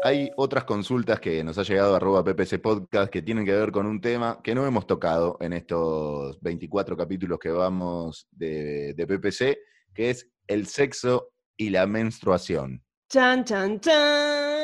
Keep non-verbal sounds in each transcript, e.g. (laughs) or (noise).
Hay otras consultas que nos ha llegado arroba PPC Podcast que tienen que ver con un tema que no hemos tocado en estos 24 capítulos que vamos de, de PPC, que es el sexo y la menstruación. Chan, chan, chan.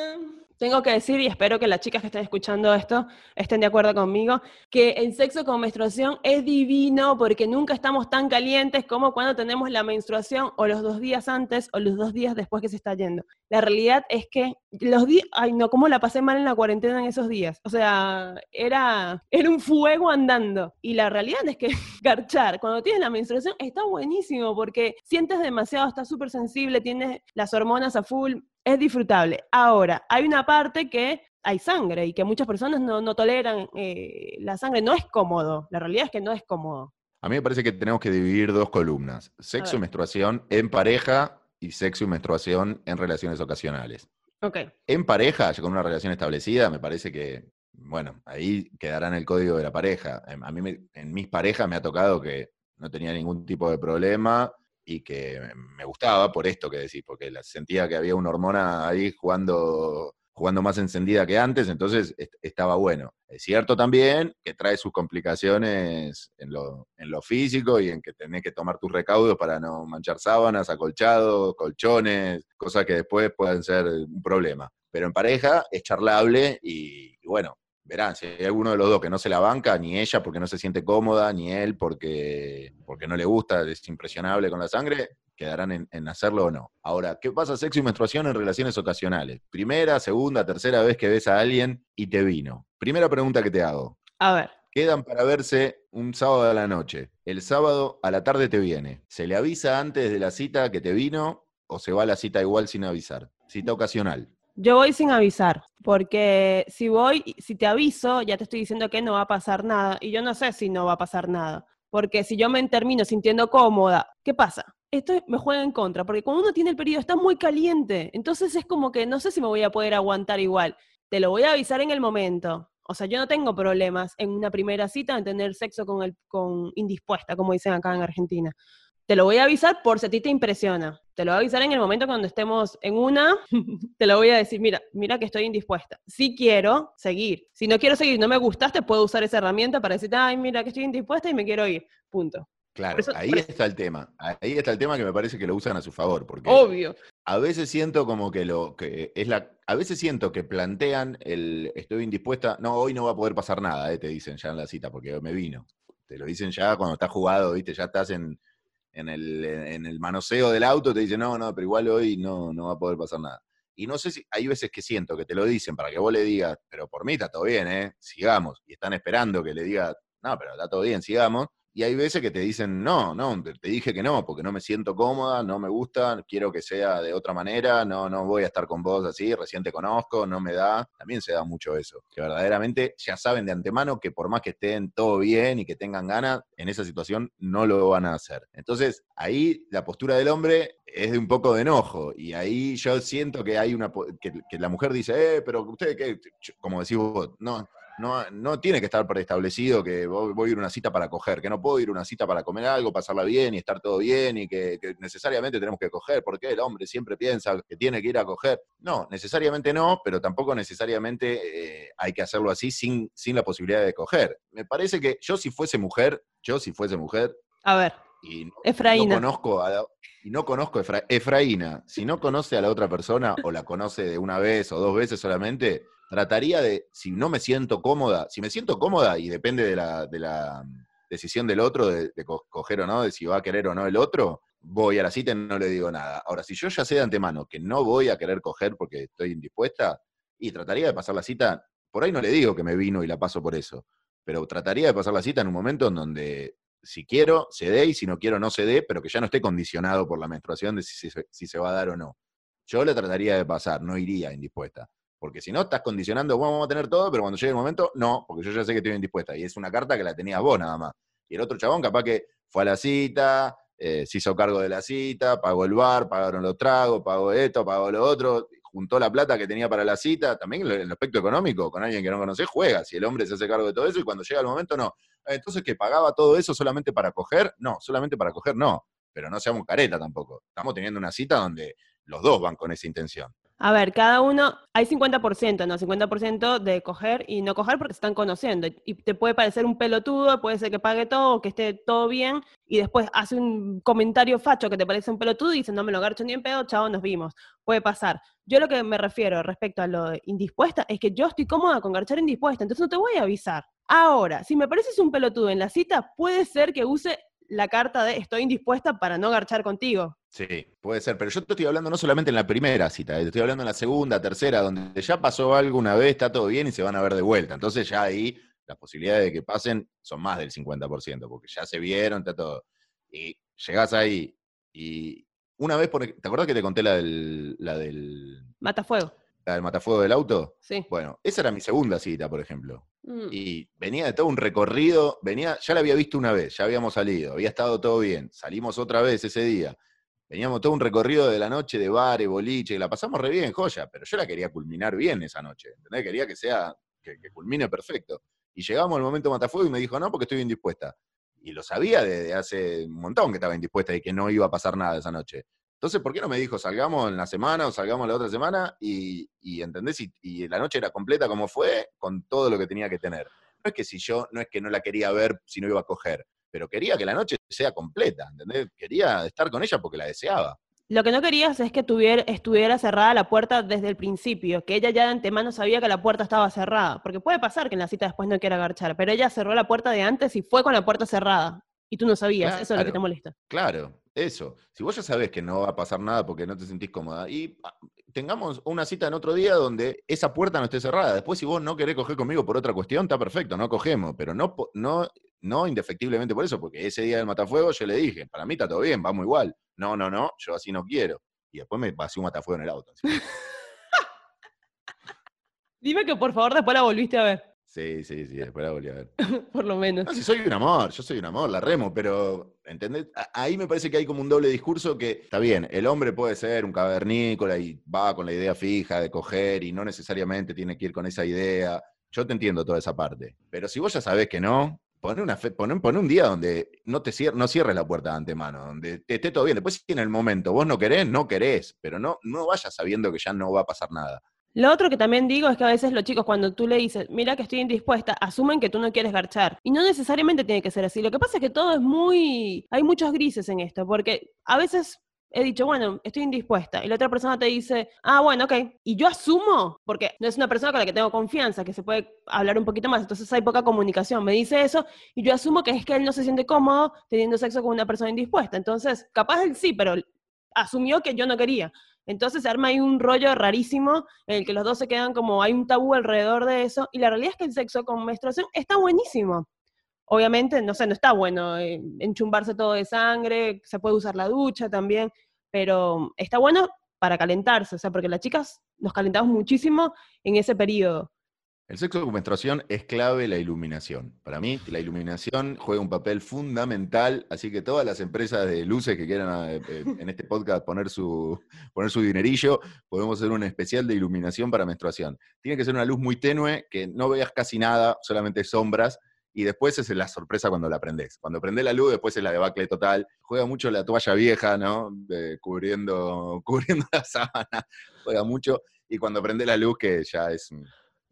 Tengo que decir, y espero que las chicas que estén escuchando esto estén de acuerdo conmigo, que el sexo con menstruación es divino porque nunca estamos tan calientes como cuando tenemos la menstruación o los dos días antes o los dos días después que se está yendo. La realidad es que los días, ay no, cómo la pasé mal en la cuarentena en esos días. O sea, era, era un fuego andando. Y la realidad es que (laughs) garchar, cuando tienes la menstruación, está buenísimo porque sientes demasiado, estás súper sensible, tienes las hormonas a full, es disfrutable. Ahora, hay una parte que hay sangre y que muchas personas no, toleran eh, la sangre. No es cómodo, la realidad es que no es cómodo. A mí me parece que tenemos que dividir dos columnas, sexo y menstruación en pareja y sexo y menstruación en relaciones ocasionales. Ok. En pareja, ya con una relación establecida, me parece que, bueno, ahí quedará en el código de la pareja. A mí en mis parejas me ha tocado que no tenía ningún tipo de problema y que me gustaba por esto que decís, porque sentía que había una hormona ahí jugando, jugando más encendida que antes, entonces estaba bueno. Es cierto también que trae sus complicaciones en lo, en lo físico y en que tenés que tomar tus recaudos para no manchar sábanas, acolchados, colchones, cosas que después pueden ser un problema. Pero en pareja es charlable y bueno, verán, si hay alguno de los dos que no se la banca, ni ella porque no se siente cómoda, ni él porque, porque no le gusta, es impresionable con la sangre, quedarán en, hacerlo o no. Ahora, ¿qué pasa sexo y menstruación en relaciones ocasionales? Primera, segunda, tercera vez que ves a alguien y te vino. Primera pregunta que te hago. A ver. Quedan para verse un sábado a la noche. El sábado a la tarde te viene. ¿Se le avisa antes de la cita que te vino o se va a la cita igual sin avisar? Cita ocasional. Yo voy sin avisar, porque si voy, si te aviso, ya te estoy diciendo que no va a pasar nada, y yo no sé si no va a pasar nada, porque si yo me termino sintiendo cómoda, ¿qué pasa? Esto me juega en contra, porque cuando uno tiene el periodo está muy caliente, entonces es como que no sé si me voy a poder aguantar igual. Te lo voy a avisar en el momento. O sea, yo no tengo problemas en una primera cita en tener sexo con el con indispuesta, como dicen acá en Argentina. Te lo voy a avisar por si a ti te impresiona. Te lo voy a avisar en el momento cuando estemos en una. (laughs) te lo voy a decir, mira, mira que estoy indispuesta. Si quiero seguir. Si no quiero seguir, no me gustaste, puedo usar esa herramienta para decirte, ay, mira que estoy indispuesta y me quiero ir. Punto. Claro, ahí está el tema. Ahí está el tema que me parece que lo usan a su favor. Porque Obvio. A veces siento como que lo que es la. A veces siento que plantean el estoy indispuesta. No, hoy no va a poder pasar nada, eh, te dicen ya en la cita, porque me vino. Te lo dicen ya cuando estás jugado, viste, ya estás en en el, en el manoseo del auto, te dice, no, no, pero igual hoy no, no va a poder pasar nada. Y no sé si, hay veces que siento que te lo dicen para que vos le digas, pero por mí está todo bien, ¿eh? Sigamos. Y están esperando que le diga, no, pero está todo bien, sigamos. Y hay veces que te dicen, no, no, te, dije que no, porque no me siento cómoda, no me gusta, quiero que sea de otra manera, no, no voy a estar con vos así, recién te conozco, no me da. También se da mucho eso, que verdaderamente ya saben de antemano que por más que estén todo bien y que tengan ganas, en esa situación no lo van a hacer. Entonces, ahí la postura del hombre es de un poco de enojo, y ahí yo siento que hay una, que, que la mujer dice, eh, pero usted, ¿qué? como decís vos, no, no, no tiene que estar preestablecido que voy, a ir a una cita para coger, que no puedo ir a una cita para comer algo, pasarla bien y estar todo bien y que, necesariamente tenemos que coger, porque el hombre siempre piensa que tiene que ir a coger. No, necesariamente no, pero tampoco necesariamente eh, hay que hacerlo así sin, sin la posibilidad de coger. Me parece que yo si fuese mujer, yo si fuese mujer... A ver. Y Efraína. No conozco a y no conozco a Efraína, si no conoce a la otra persona o la conoce de una vez o dos veces solamente, trataría de, si no me siento cómoda, si me siento cómoda y depende de la, de la decisión del otro, de, coger o no, de si va a querer o no el otro, voy a la cita y no le digo nada. Ahora, si yo ya sé de antemano que no voy a querer coger porque estoy indispuesta, y trataría de pasar la cita, por ahí no le digo que me vino y la paso por eso, pero trataría de pasar la cita en un momento en donde si quiero, se dé, y si no quiero, no se dé, pero que ya no esté condicionado por la menstruación de si, si se va a dar o no. Yo le trataría de pasar, no iría indispuesta. Porque si no, estás condicionando, vamos a tener todo, pero cuando llegue el momento, no, porque yo ya sé que estoy indispuesta. Y es una carta que la tenías vos nada más. Y el otro chabón capaz que fue a la cita, eh, se hizo cargo de la cita, pagó el bar, pagaron los tragos, pagó esto, pagó lo otro, juntó la plata que tenía para la cita. También en el aspecto económico, con alguien que no conoces, juega. Si el hombre se hace cargo de todo eso y cuando llega el momento, no. Entonces, ¿que pagaba todo eso solamente para coger? No, solamente para coger no. Pero no seamos careta tampoco. Estamos teniendo una cita donde los dos van con esa intención. A ver, cada uno, hay 50%, ¿no? 50% de coger y no coger porque se están conociendo. Y te puede parecer un pelotudo, puede ser que pague todo, que esté todo bien, y después hace un comentario facho que te parece un pelotudo y dice, no me lo garcho ni en pedo, chao, nos vimos. Puede pasar. Yo lo que me refiero respecto a lo indispuesta es que yo estoy cómoda con garchar indispuesta, entonces no te voy a avisar. Ahora, si me pareces un pelotudo en la cita, puede ser que use la carta de estoy indispuesta para no garchar contigo. Sí, puede ser, pero yo te estoy hablando no solamente en la primera cita, te estoy hablando en la segunda, tercera, donde ya pasó algo una vez, está todo bien y se van a ver de vuelta. Entonces ya ahí las posibilidades de que pasen son más del 50%, porque ya se vieron, está todo. Y llegás ahí y una vez, por, ¿te acuerdas que te conté la del... La del Matafuego. La del matafuego del auto. Sí. Bueno, esa era mi segunda cita, por ejemplo. Mm. Y venía de todo un recorrido, venía, ya la había visto una vez, ya habíamos salido, había estado todo bien, salimos otra vez ese día. Veníamos todo un recorrido de la noche de bares, boliche, y la pasamos re bien, joya, pero yo la quería culminar bien esa noche, ¿entendés? Quería que sea, que, que culmine perfecto. Y llegamos al momento Matafuego y me dijo, no, porque estoy indispuesta. Y lo sabía desde hace un montón que estaba indispuesta y que no iba a pasar nada esa noche. Entonces, ¿por qué no me dijo, salgamos en la semana o salgamos la otra semana? Y, y ¿entendés? Y, y la noche era completa como fue, con todo lo que tenía que tener. No es que si yo, no es que no la quería ver si no iba a coger, pero quería que la noche sea completa, ¿entendés? Quería estar con ella porque la deseaba. Lo que no querías es que tuviera, estuviera cerrada la puerta desde el principio, que ella ya de antemano sabía que la puerta estaba cerrada, porque puede pasar que en la cita después no quiera agarchar, pero ella cerró la puerta de antes y fue con la puerta cerrada, y tú no sabías, eso es lo que te molesta. Claro, eso. Si vos ya sabés que no va a pasar nada porque no te sentís cómoda, y ah, tengamos una cita en otro día donde esa puerta no esté cerrada. Después, si vos no querés coger conmigo por otra cuestión, está perfecto, no cogemos, pero no, no, no indefectiblemente por eso, porque ese día del matafuego yo le dije, para mí está todo bien, vamos igual. No, no, no, yo así no quiero. Y después me pasé un matafuego en el auto. así. (laughs) Dime que por favor después la volviste a ver, Sí, sí, sí, después la volví a ver. (laughs) por lo menos. No, si soy un amor, yo soy un amor, la remo, pero, ¿entendés? Ahí me parece que hay como un doble discurso que, está bien, el hombre puede ser un cavernícola y va con la idea fija de coger y no necesariamente tiene que ir con esa idea. Yo te entiendo toda esa parte. Pero si vos ya sabés que no, poné, una fe- poné- poné un día donde no, te cier- no cierres la puerta de antemano, donde te esté todo bien. Después, si en el momento vos no querés, no querés, pero no, no vayas sabiendo que ya no va a pasar nada. Lo otro que también digo es que a veces los chicos cuando tú le dices, mira que estoy indispuesta, asumen que tú no quieres garchar. Y no necesariamente tiene que ser así. Lo que pasa es que todo es muy... Hay muchos grises en esto, porque a veces he dicho, bueno, estoy indispuesta. Y la otra persona te dice, ah, bueno, ok. Y yo asumo, porque no es una persona con la que tengo confianza, que se puede hablar un poquito más, entonces hay poca comunicación. Me dice eso y yo asumo que es que él no se siente cómodo teniendo sexo con una persona indispuesta. Entonces, capaz él sí, pero asumió que yo no quería. Entonces se arma ahí un rollo rarísimo en el que los dos se quedan como hay un tabú alrededor de eso. Y la realidad es que el sexo con menstruación está buenísimo. Obviamente, no sé, no está bueno eh, enchumbarse todo de sangre, se puede usar la ducha también, pero está bueno para calentarse, o sea, porque las chicas nos calentamos muchísimo en ese periodo. El sexo con menstruación es clave la iluminación. Para mí, la iluminación juega un papel fundamental, así que todas las empresas de luces que quieran eh, eh, en este podcast poner su, poner su dinerillo, podemos hacer un especial de iluminación para menstruación. Tiene que ser una luz muy tenue, que no veas casi nada, solamente sombras, y después es la sorpresa cuando la prendés. Cuando prendés la luz, después es la debacle total. Juega mucho la toalla vieja, ¿no? De- cubriendo, (laughs) cubriendo la sábana, juega mucho. Y cuando prendés la luz, que ya es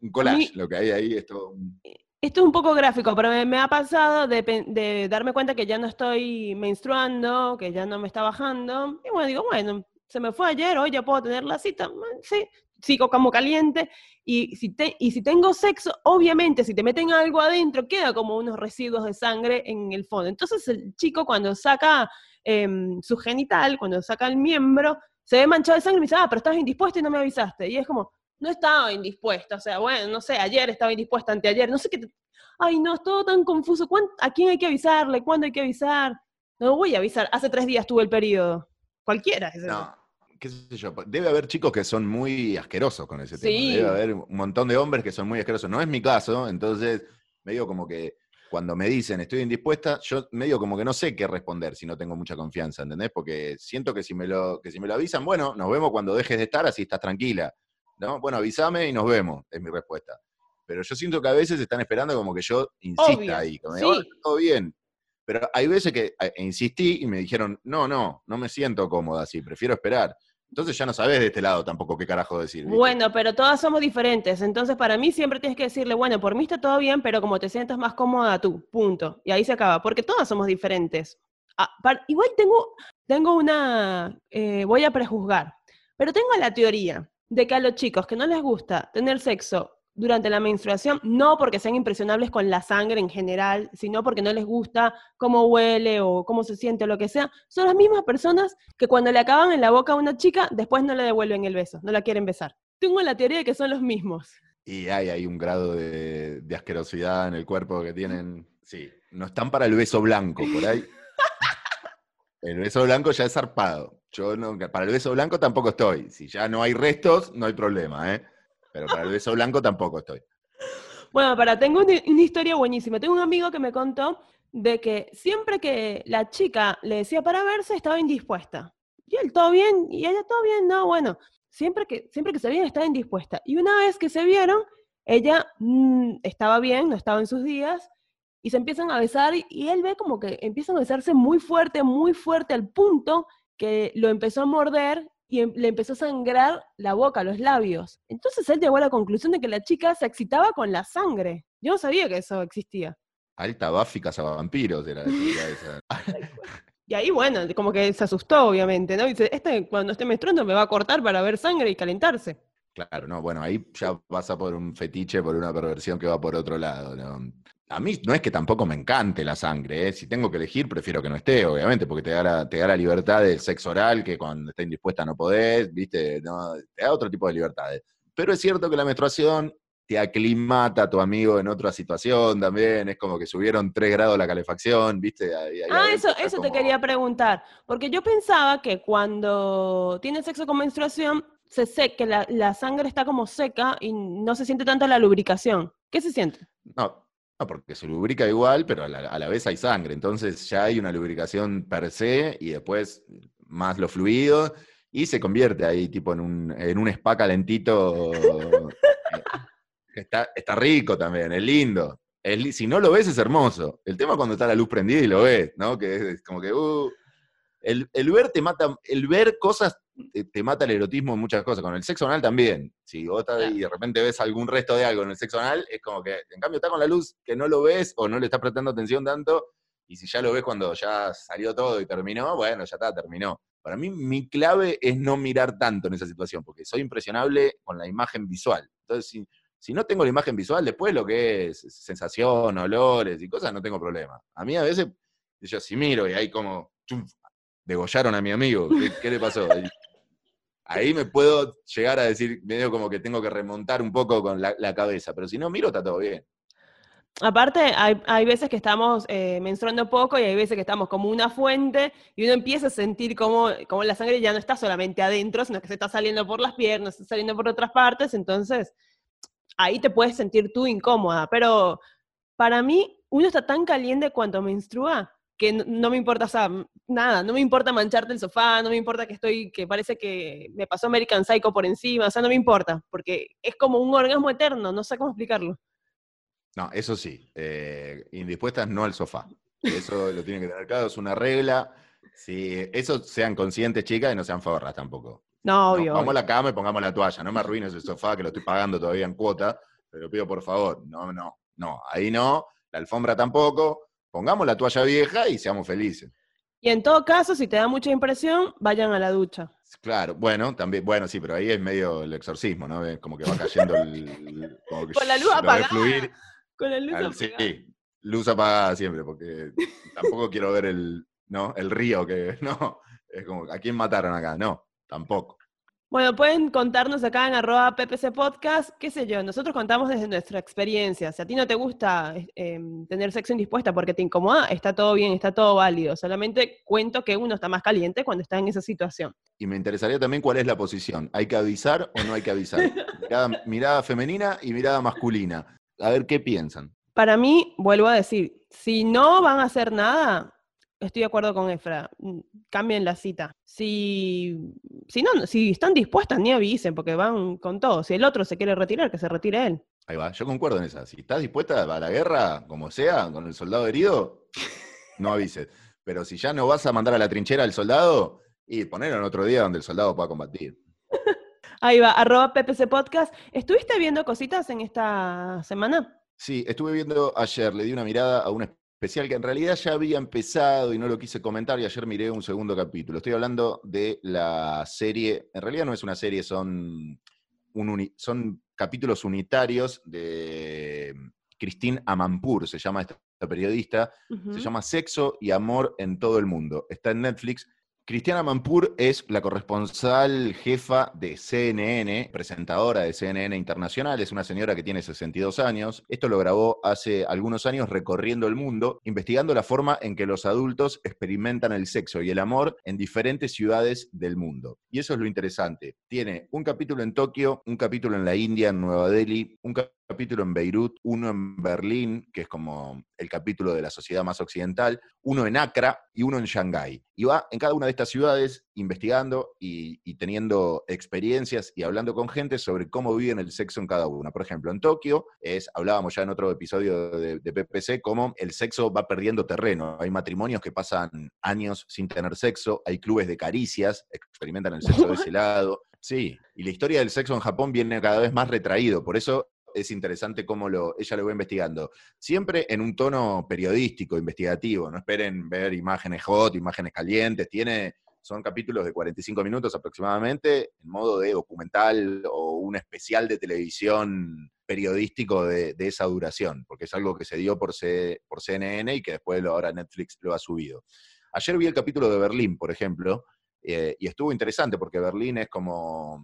un, collage, lo que hay ahí es todo un- Esto es un poco gráfico, pero me, me ha pasado de, darme cuenta que ya no estoy menstruando, que ya no me está bajando. Y bueno, digo, bueno, se me fue ayer, hoy ya puedo tener la cita. Sí, sigo como caliente. Y si, te, y si tengo sexo, obviamente, si te meten algo adentro, queda como unos residuos de sangre en el fondo. Entonces el chico cuando saca em, su genital, cuando saca el miembro, se ve manchado de sangre y me dice, ah, pero estabas indispuesta y no me avisaste. Y es como, no estaba indispuesta, o sea, bueno, no sé, ayer estaba indispuesta, anteayer, no sé qué. te- Ay, no, es todo tan confuso. ¿Cuán- ¿A quién hay que avisarle? ¿Cuándo hay que avisar? No voy a avisar. Hace tres días tuve el periodo. Cualquiera. es. No, qué sé yo. Debe haber chicos que son muy asquerosos con ese tema. Sí. Debe haber un montón de hombres que son muy asquerosos. No es mi caso, entonces medio como que cuando me dicen estoy indispuesta, yo medio como que no sé qué responder si no tengo mucha confianza, ¿entendés? Porque siento que si me lo, que si me lo avisan, bueno, nos vemos cuando dejes de estar, así estás tranquila. ¿No? Bueno, avísame y nos vemos, es mi respuesta. Pero yo siento que a veces están esperando como que yo insista Obvio, ahí, como sí. "Hola, todo bien. Pero hay veces que eh, insistí y me dijeron, no, no, no me siento cómoda así, prefiero esperar. Entonces ya no sabes de este lado tampoco qué carajo decir. ¿viste? Bueno, pero todas somos diferentes. Entonces, para mí siempre tienes que decirle, bueno, por mí está todo bien, pero como te sientas más cómoda tú, punto. Y ahí se acaba, porque todas somos diferentes. Ah, par- igual tengo, tengo una, eh, voy a prejuzgar, pero tengo la teoría de que a los chicos que no les gusta tener sexo durante la menstruación, no porque sean impresionables con la sangre en general, sino porque no les gusta cómo huele o cómo se siente o lo que sea, son las mismas personas que cuando le acaban en la boca a una chica, después no le devuelven el beso, no la quieren besar. Tengo la teoría de que son los mismos. Y hay, un grado de asquerosidad en el cuerpo que tienen. Sí, no están para el beso blanco, por ahí. El beso blanco ya es zarpado. Yo no, para el beso blanco tampoco estoy. Si ya no hay restos, no hay problema, ¿eh? Pero para el beso blanco tampoco estoy. Bueno, para, tengo una, historia buenísima. Tengo un amigo que me contó de que siempre que la chica le decía para verse, estaba indispuesta. Y él, todo bien, y ella, todo bien, no, bueno, siempre que, siempre que se veían, estaba indispuesta. Y una vez que se vieron, ella mm, estaba bien, no estaba en sus días, y se empiezan a besar, y, él ve como que empiezan a besarse muy fuerte, muy fuerte, al punto que lo empezó a morder y em- le empezó a sangrar la boca, los labios. Entonces él llegó a la conclusión de que la chica se excitaba con la sangre. Yo no sabía que eso existía. Alta Buffy vampiros era esa. (laughs) Y ahí, bueno, como que se asustó, obviamente, ¿no? Y dice, este cuando esté menstruando me va a cortar para ver sangre y calentarse. Claro, no, bueno, ahí ya pasa por un fetiche, por una perversión que va por otro lado. ¿no? A mí no es que tampoco me encante la sangre, ¿eh? si tengo que elegir prefiero que no esté, obviamente, porque te da la, te da la libertad del sexo oral, que cuando está indispuesta no podés, ¿viste? No, te da otro tipo de libertades. Pero es cierto que la menstruación te aclimata a tu amigo en otra situación también, es como que subieron tres grados la calefacción, ¿viste? Ahí- ahí Ah, eso, eso te quería preguntar. Porque yo pensaba que cuando tienes sexo con menstruación, se seca, la, la sangre está como seca y no se siente tanto la lubricación. ¿Qué se siente? No, no, porque se lubrica igual, pero a la, a la vez hay sangre. Entonces ya hay una lubricación per se y después más los fluidos y se convierte ahí tipo en un, en un spa calentito. eh, está, está rico también, es lindo. Es si no lo ves es hermoso. El tema es cuando está la luz prendida y lo ves, ¿no? Que es, es como que... uh, el, el ver te mata, el ver cosas te, te mata el erotismo en muchas cosas. Con el sexo anal también. Si vos estás ahí y de repente ves algún resto de algo en el sexo anal, es como que, en cambio, está con la luz que no lo ves o no le estás prestando atención tanto. Y si ya lo ves cuando ya salió todo y terminó, bueno, ya está, terminó. Para mí, mi clave es no mirar tanto en esa situación, porque soy impresionable con la imagen visual. Entonces, si, si no tengo la imagen visual, después lo que es sensación, olores y cosas, no tengo problema. A mí a veces, yo si miro y ahí como, chum, degollaron a mi amigo, ¿qué, qué le pasó? Ahí, me puedo llegar a decir, medio como que tengo que remontar un poco con la, la cabeza, pero si no miro, está todo bien. Aparte, hay, hay veces que estamos eh, menstruando poco y hay veces que estamos como una fuente y uno empieza a sentir como, como la sangre ya no está solamente adentro, sino que se está saliendo por las piernas, está saliendo por otras partes, entonces ahí te puedes sentir tú incómoda. Pero para mí, uno está tan caliente cuando menstrua que no, no me importa, o sea, nada, no me importa mancharte el sofá, no me importa que estoy, que parece que me pasó American Psycho por encima, o sea, no me importa, porque es como un orgasmo eterno, no sé cómo explicarlo. No, eso sí, eh, indispuestas no al sofá. Eso lo tienen que tener claro, es una regla. Si eso sean conscientes, chicas, y no sean forras tampoco. No, No, obvio. vamos obvio. a la cama y pongamos la toalla. No me arruines el sofá que lo estoy pagando todavía en cuota. Te lo pido por favor. No, no, no. Ahí no. La alfombra tampoco. Pongamos la toalla vieja y seamos felices. Y en todo caso, si te da mucha impresión, vayan a la ducha. Claro, bueno, también, bueno, sí, pero ahí es medio el exorcismo, ¿no? Como que va cayendo el. (laughs) como que Con la luz apagada. fluir. Con la luz Al- apagada. sí, luz apagada siempre, porque tampoco quiero ver el, ¿no? el río que. (laughs) No, es como, ¿a quién mataron acá? No, tampoco. Bueno, pueden contarnos acá en arroba PPC Podcast, qué sé yo, nosotros contamos desde nuestra experiencia. Si a ti no te gusta eh, em, tener sexo indispuesta porque te incomoda, está todo bien, está todo válido. Solamente cuento que uno está más caliente cuando está en esa situación. Y me interesaría también cuál es la posición. ¿Hay que avisar o no hay que avisar? (laughs) Mirada, mirada femenina y mirada masculina. A ver qué piensan. Para mí, vuelvo a decir, si no van a hacer nada, estoy de acuerdo con Efra, mm, cambien la cita. Si, si no, si están dispuestas, ni avisen, porque van con todo. Si el otro se quiere retirar, que se retire él. Ahí va, yo concuerdo en esa. Si estás dispuesta a la guerra, como sea, con el soldado herido, (laughs) no avises. Pero si ya no vas a mandar a la trinchera al soldado, Y ponerlo en otro día donde el soldado pueda combatir. (laughs) Ahí va, arroba PPC Podcast. ¿Estuviste viendo cositas en esta semana? Sí, estuve viendo ayer, le di una mirada a un especial que en realidad ya había empezado y no lo quise comentar y ayer miré un segundo capítulo. Estoy hablando de la serie, en realidad no es una serie, son, son capítulos unitarios de Christine Amanpour, se llama esta periodista, se llama Sexo y Amor en todo el mundo. Está en Netflix Cristiana Mampur es la corresponsal jefa de CNN, presentadora de CNN Internacional, es una señora que tiene 62 años. Esto lo grabó hace algunos años recorriendo el mundo, investigando la forma en que los adultos experimentan el sexo y el amor en diferentes ciudades del mundo. Y eso es lo interesante. Tiene un capítulo en Tokio, un capítulo en la India, en Nueva Delhi, un capítulo en Beirut, uno en Berlín, que es como el capítulo de la sociedad más occidental, uno en Accra y uno en Shanghái. Y va en cada una de estas ciudades investigando y, teniendo experiencias y hablando con gente sobre cómo viven el sexo en cada una. Por ejemplo, en Tokio, es, hablábamos ya en otro episodio de, de PPC, cómo el sexo va perdiendo terreno. Hay matrimonios que pasan años sin tener sexo, hay clubes de caricias, experimentan el sexo de (laughs) ese lado. Sí, y la historia del sexo en Japón viene cada vez más retraído. Por eso es interesante cómo lo, ella lo va investigando. Siempre en un tono periodístico, investigativo. No esperen ver imágenes hot, imágenes calientes. Tiene, son capítulos de 45 minutos aproximadamente, en modo de documental o un especial de televisión periodístico de, esa duración, porque es algo que se dio por, por CNN y que después ahora Netflix lo ha subido. Ayer vi el capítulo de Berlín, por ejemplo, eh, y estuvo interesante porque Berlín es como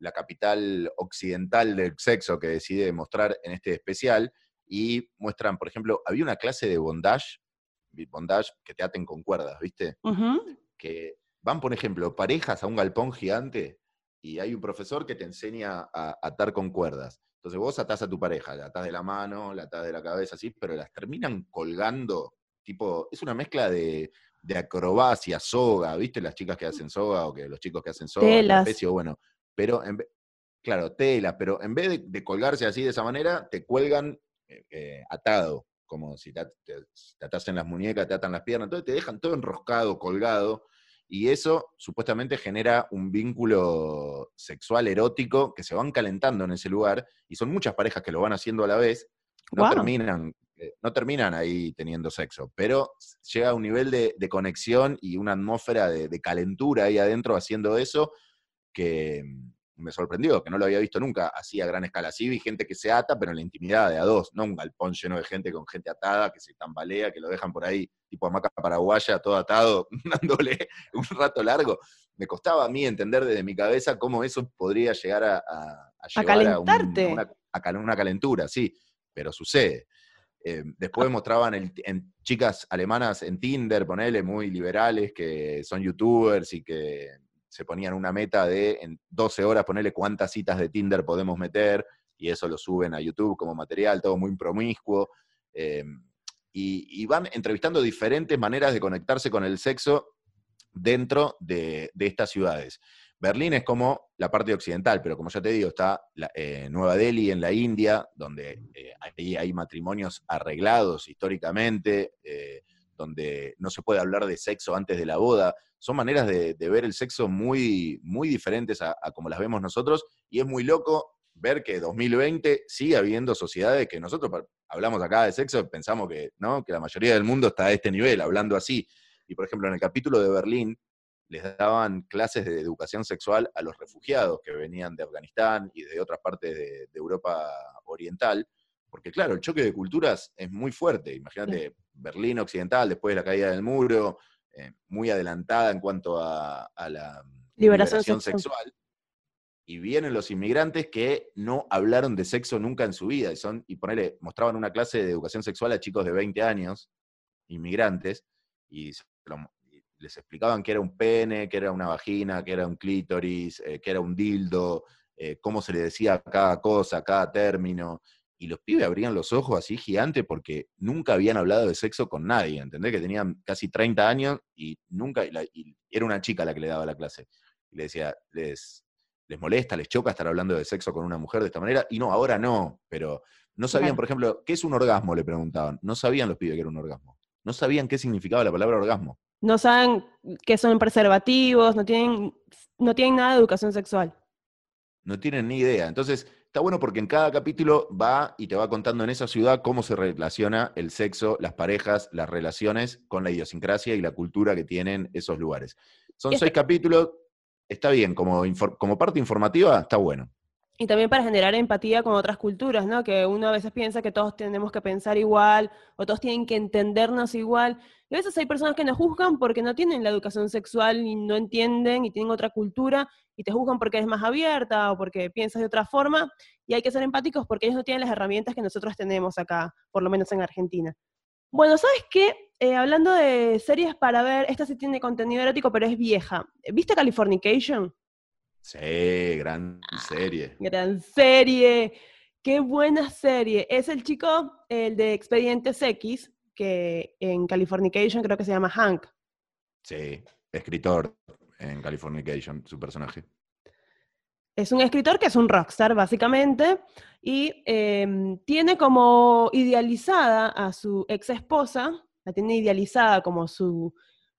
la capital occidental del sexo que decide mostrar en este especial, y muestran, por ejemplo, había una clase de bondage, bondage que te aten con cuerdas, ¿viste? Que van, por ejemplo, parejas a un galpón gigante y hay un profesor que te enseña a atar con cuerdas. Entonces vos atás a tu pareja, la atás de la mano, la atás de la cabeza, así, pero las terminan colgando, tipo, es una mezcla de, acrobacia, soga, ¿viste? Las chicas que hacen soga o que los chicos que hacen soga, bueno, pero, en, claro, tela, pero en vez de, colgarse así de esa manera, te cuelgan eh, eh, atado, como si te, te, las muñecas, te atan las piernas, entonces te dejan todo enroscado, colgado, y eso supuestamente genera un vínculo sexual erótico que se van calentando en ese lugar, y son muchas parejas que lo van haciendo a la vez, no terminan eh, no terminan ahí teniendo sexo, pero llega a un nivel de, conexión y una atmósfera de, de, calentura ahí adentro haciendo eso, que mm, me sorprendió, que no lo había visto nunca así a gran escala. Sí vi gente que se ata, pero en la intimidad de a dos, no un galpón lleno de gente con gente atada, que se tambalea, que lo dejan por ahí, tipo hamaca paraguaya, todo atado, (laughs) dándole un rato largo. Me costaba a mí entender desde mi cabeza cómo eso podría llegar a, a, a, calentarte. a, una, calentura, sí, pero sucede. Eh, después mostraban en chicas alemanas en Tinder, ponele, muy liberales, que son youtubers y que se ponían una meta de en 12 horas ponerle cuántas citas de Tinder podemos meter, y eso lo suben a YouTube como material, todo muy promiscuo. Eh, y, van entrevistando diferentes maneras de conectarse con el sexo dentro de, estas ciudades. Berlín es como la parte occidental, pero como ya te digo, está eh, Nueva Delhi en la India, donde eh, hay matrimonios arreglados históricamente, donde no se puede hablar de sexo antes de la boda son maneras de, ver el sexo muy, muy diferentes a, como las vemos nosotros, y es muy loco ver que 2020 sigue habiendo sociedades que nosotros hablamos acá de sexo, pensamos que, ¿no? que la mayoría del mundo está a este nivel, hablando así. Y por ejemplo, en el capítulo de Berlín, les daban clases de educación sexual a los refugiados que venían de Afganistán y de otras partes de, Europa Oriental, porque claro, el choque de culturas es muy fuerte. Imagínate, Berlín Occidental, después de la caída del muro, eh, muy adelantada en cuanto a, la liberación, sexual. Y vienen los inmigrantes que no hablaron de sexo nunca en su vida. Y, son, y ponele, mostraban una clase de educación sexual a chicos de 20 años, inmigrantes, y les explicaban que era un pene, que era una vagina, que era un clítoris, eh, que era un dildo, eh, cómo se le decía cada cosa, cada término y los pibes abrían los ojos así gigante porque nunca habían hablado de sexo con nadie, ¿entendés? Que tenían casi 30 años y nunca, y, era una chica la que le daba la clase. Y le decía, les, les molesta, les choca estar hablando de sexo con una mujer de esta manera, y no, ahora no, pero no sabían, por ejemplo, ¿qué es un orgasmo? Le preguntaban. No sabían los pibes que era un orgasmo. No sabían qué significaba la palabra orgasmo. no saben qué son preservativos, no tienen, no tienen nada de educación sexual. No tienen ni idea. Entonces, está bueno porque en cada capítulo va y te va contando en esa ciudad cómo se relaciona el sexo, las parejas, las relaciones con la idiosincrasia y la cultura que tienen esos lugares. Son seis capítulos, está bien, como, como parte informativa, está bueno. Y también para generar empatía con otras culturas, ¿no? Que uno a veces piensa que todos tenemos que pensar igual o todos tienen que entendernos igual. Y a veces hay personas que nos juzgan porque no tienen la educación sexual y no entienden y tienen otra cultura y te juzgan porque eres más abierta o porque piensas de otra forma. Y hay que ser empáticos porque ellos no tienen las herramientas que nosotros tenemos acá, por lo menos en Argentina. Bueno, ¿sabes qué? Eh, hablando de series para ver, esta sí tiene contenido erótico, pero es vieja. ¿Viste Californication? Sí, gran serie. Gran serie. Qué buena serie. Es el chico, el de Expedientes X, que en Californication creo que se llama Hank. Sí, escritor en Californication, su personaje. Es un escritor que es un rockstar, básicamente, y em, tiene como idealizada a su ex esposa, la tiene idealizada como su,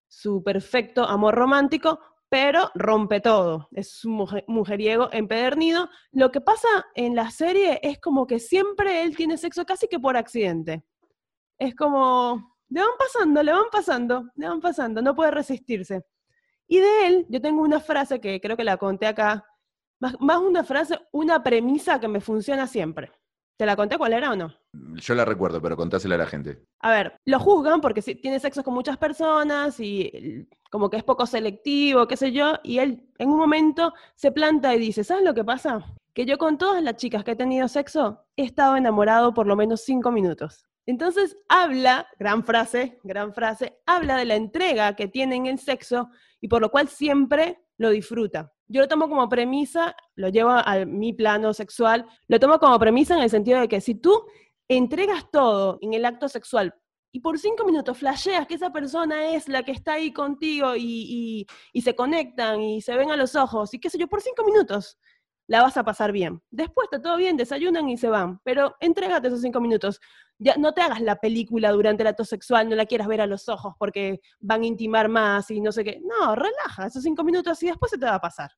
su perfecto amor romántico, pero rompe todo. Es un mujeriego empedernido. Lo que pasa en la serie es como que siempre él tiene sexo casi que por accidente. Es como, le van pasando, le van pasando, le van pasando, no puede resistirse. Y de él, yo tengo una frase que creo que la conté acá, más, más una frase, una premisa que me funciona siempre. ¿Te la conté cuál era o no? Yo la recuerdo, pero contásela a la gente. A ver, lo juzgan porque tiene sexo con muchas personas y como que es poco selectivo, qué sé yo, y él en un momento se planta y dice, ¿sabes lo que pasa? Que yo con todas las chicas que he tenido sexo he estado enamorado por lo menos cinco minutos. Entonces habla, gran frase, gran frase, habla de la entrega que tiene en el sexo y por lo cual siempre lo disfruta. Yo lo tomo como premisa, lo llevo a mi plano sexual, lo tomo como premisa en el sentido de que si tú entregas todo en el acto sexual y por cinco minutos flasheas que esa persona es la que está ahí contigo y, se conectan y se ven a los ojos y qué sé yo, por cinco minutos la vas a pasar bien. Después está todo bien, desayunan y se van, pero entrégate esos cinco minutos. Ya, no te hagas la película durante el acto sexual, no la quieras ver a los ojos porque van a intimar más y no sé qué. No, relaja esos cinco minutos y después se te va a pasar.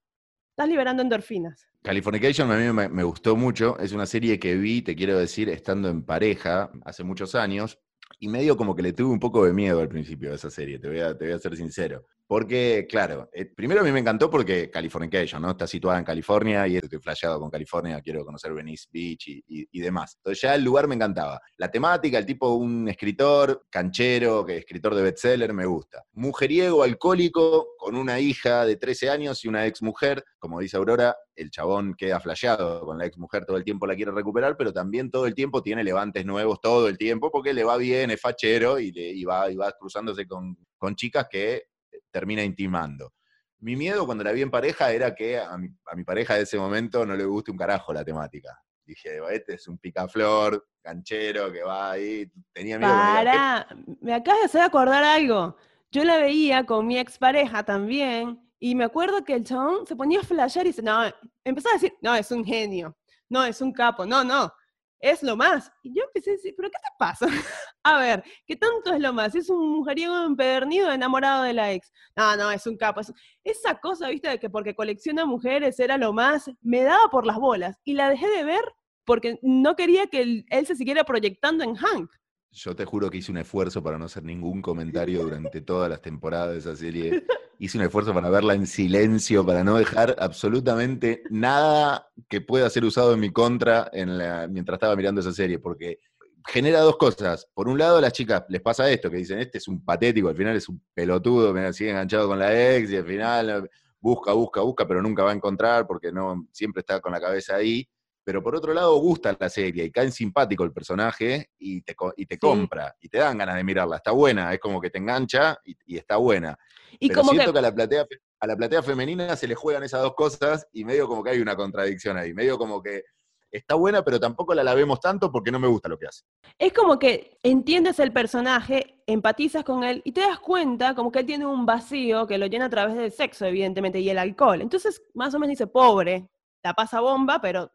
Estás liberando endorfinas. Californication a mí me, me, gustó mucho. Es una serie que vi, te quiero decir, estando en pareja hace muchos años. Y medio como que le tuve un poco de miedo al principio de esa serie, te voy a, te voy a ser sincero. Porque, claro, eh, primero a mí me encantó porque Californication, ¿no? Está situada en California y estoy flasheado con California, quiero conocer Venice Beach y, y, demás. Entonces ya el lugar me encantaba. La temática, el tipo, un escritor canchero, que escritor de bestseller, me gusta. Mujeriego, alcohólico, con una hija de 13 años y una ex mujer, como dice Aurora, el chabón queda flasheado con la ex mujer, todo el tiempo la quiere recuperar, pero también todo el tiempo tiene levantes nuevos, todo el tiempo, porque le va bien, es fachero y, le, y va, y va cruzándose con, con chicas que termina intimando. Mi miedo cuando la vi en pareja era que a mi, pareja de ese momento no le guste un carajo la temática. Dije, este es un picaflor, canchero, que va ahí. Tenía miedo. Para, me acabas de hacer acordar algo. Yo la veía con mi expareja también, y me acuerdo que el chabón se ponía a flashear y dice, no, empezaba a decir, no, es un genio, no, es un capo, no, no, es lo más. Y yo empecé a decir, ¿pero qué te pasa? (laughs) a ver, ¿qué tanto es lo más? Es un mujeriego empedernido enamorado de la ex. No, no, es un capo. Esa cosa, viste, de que porque colecciona mujeres era lo más, me daba por las bolas. Y la dejé de ver porque no quería que él, él se siguiera proyectando en Hank. Yo te juro que hice un esfuerzo para no hacer ningún comentario durante todas las temporadas de esa serie. (laughs) Hice un esfuerzo para verla en silencio, para no dejar absolutamente nada que pueda ser usado en mi contra mientras estaba mirando esa serie, porque genera dos cosas. Por un lado, a las chicas les pasa esto, que dicen, este es un patético, al final es un pelotudo, me sigue enganchado con la ex y al final busca, busca, busca, pero nunca va a encontrar porque no siempre está con la cabeza ahí pero por otro lado gusta la serie y cae simpático el personaje y te, y te compra y te dan ganas de mirarla. Está buena, es como que te engancha y, está buena. Y pero como siento que... a, la platea, a la platea femenina se le juegan esas dos cosas y medio como que hay una contradicción ahí, medio como que está buena, pero tampoco la lavemos tanto porque no me gusta lo que hace. Es como que entiendes el personaje, empatizas con él y te das cuenta como que él tiene un vacío que lo llena a través del sexo, evidentemente, y el alcohol. Entonces, más o menos dice, pobre, la pasa bomba, pero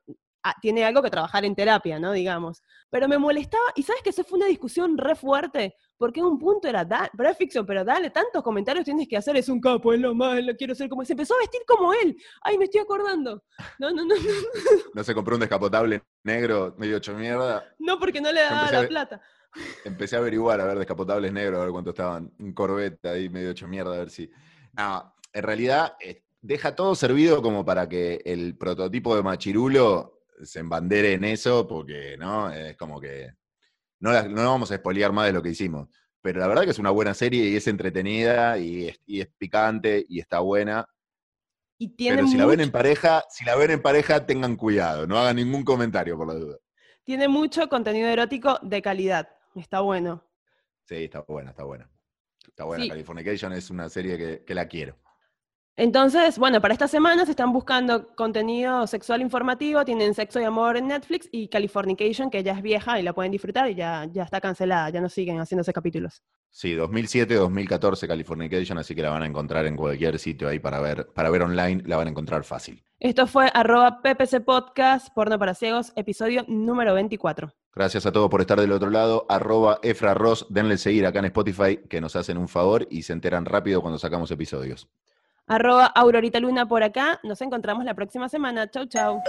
tiene algo que trabajar en terapia, ¿no? Digamos. Pero me molestaba, y sabes que eso fue una discusión re fuerte, porque un punto era, da, pero es ficción, pero dale, tantos comentarios tienes que hacer, es un capo, es lo más, lo quiero ser como él. Se empezó a vestir como él. Ay, me estoy acordando. No, no, no. No, (laughs) No se compró un descapotable negro medio hecho mierda. no porque no le daba a la plata. Empecé a averiguar, a ver descapotables negros, a ver cuánto estaban. Un Corvette ahí medio hecho mierda, a ver si. No, en realidad eh, deja todo servido como para que el prototipo de Machirulo se embandere en eso, porque no, es como que. No, la- no vamos a espolear más de lo que hicimos. Pero la verdad que es una buena serie y es entretenida y es, y es picante y está buena. Y tiene, Pero si la ven en pareja, si la ven en pareja, tengan cuidado, no hagan ningún comentario por la duda. tiene mucho contenido erótico de calidad. Está bueno. Sí, está buena, está buena. Está buena. Sí. Californication es una serie que, que la quiero. Entonces, bueno, para esta semana se están buscando contenido sexual informativo, tienen Sexo y Amor en Netflix y Californication, que ya es vieja y la pueden disfrutar y ya, ya está cancelada, ya no siguen haciéndose capítulos. Sí, 2007-2014 Californication, así que la van a encontrar en cualquier sitio ahí para ver, para ver online, la van a encontrar fácil. Esto fue arroba PPC Podcast, Porno para Ciegos, episodio número 24. Gracias a todos por estar del otro lado. Arroba Efra Ross, denle seguir acá en Spotify, que nos hacen un favor y se enteran rápido cuando sacamos episodios. Arroba Aurorita Luna por acá. Nos encontramos la próxima semana. Chau, chau.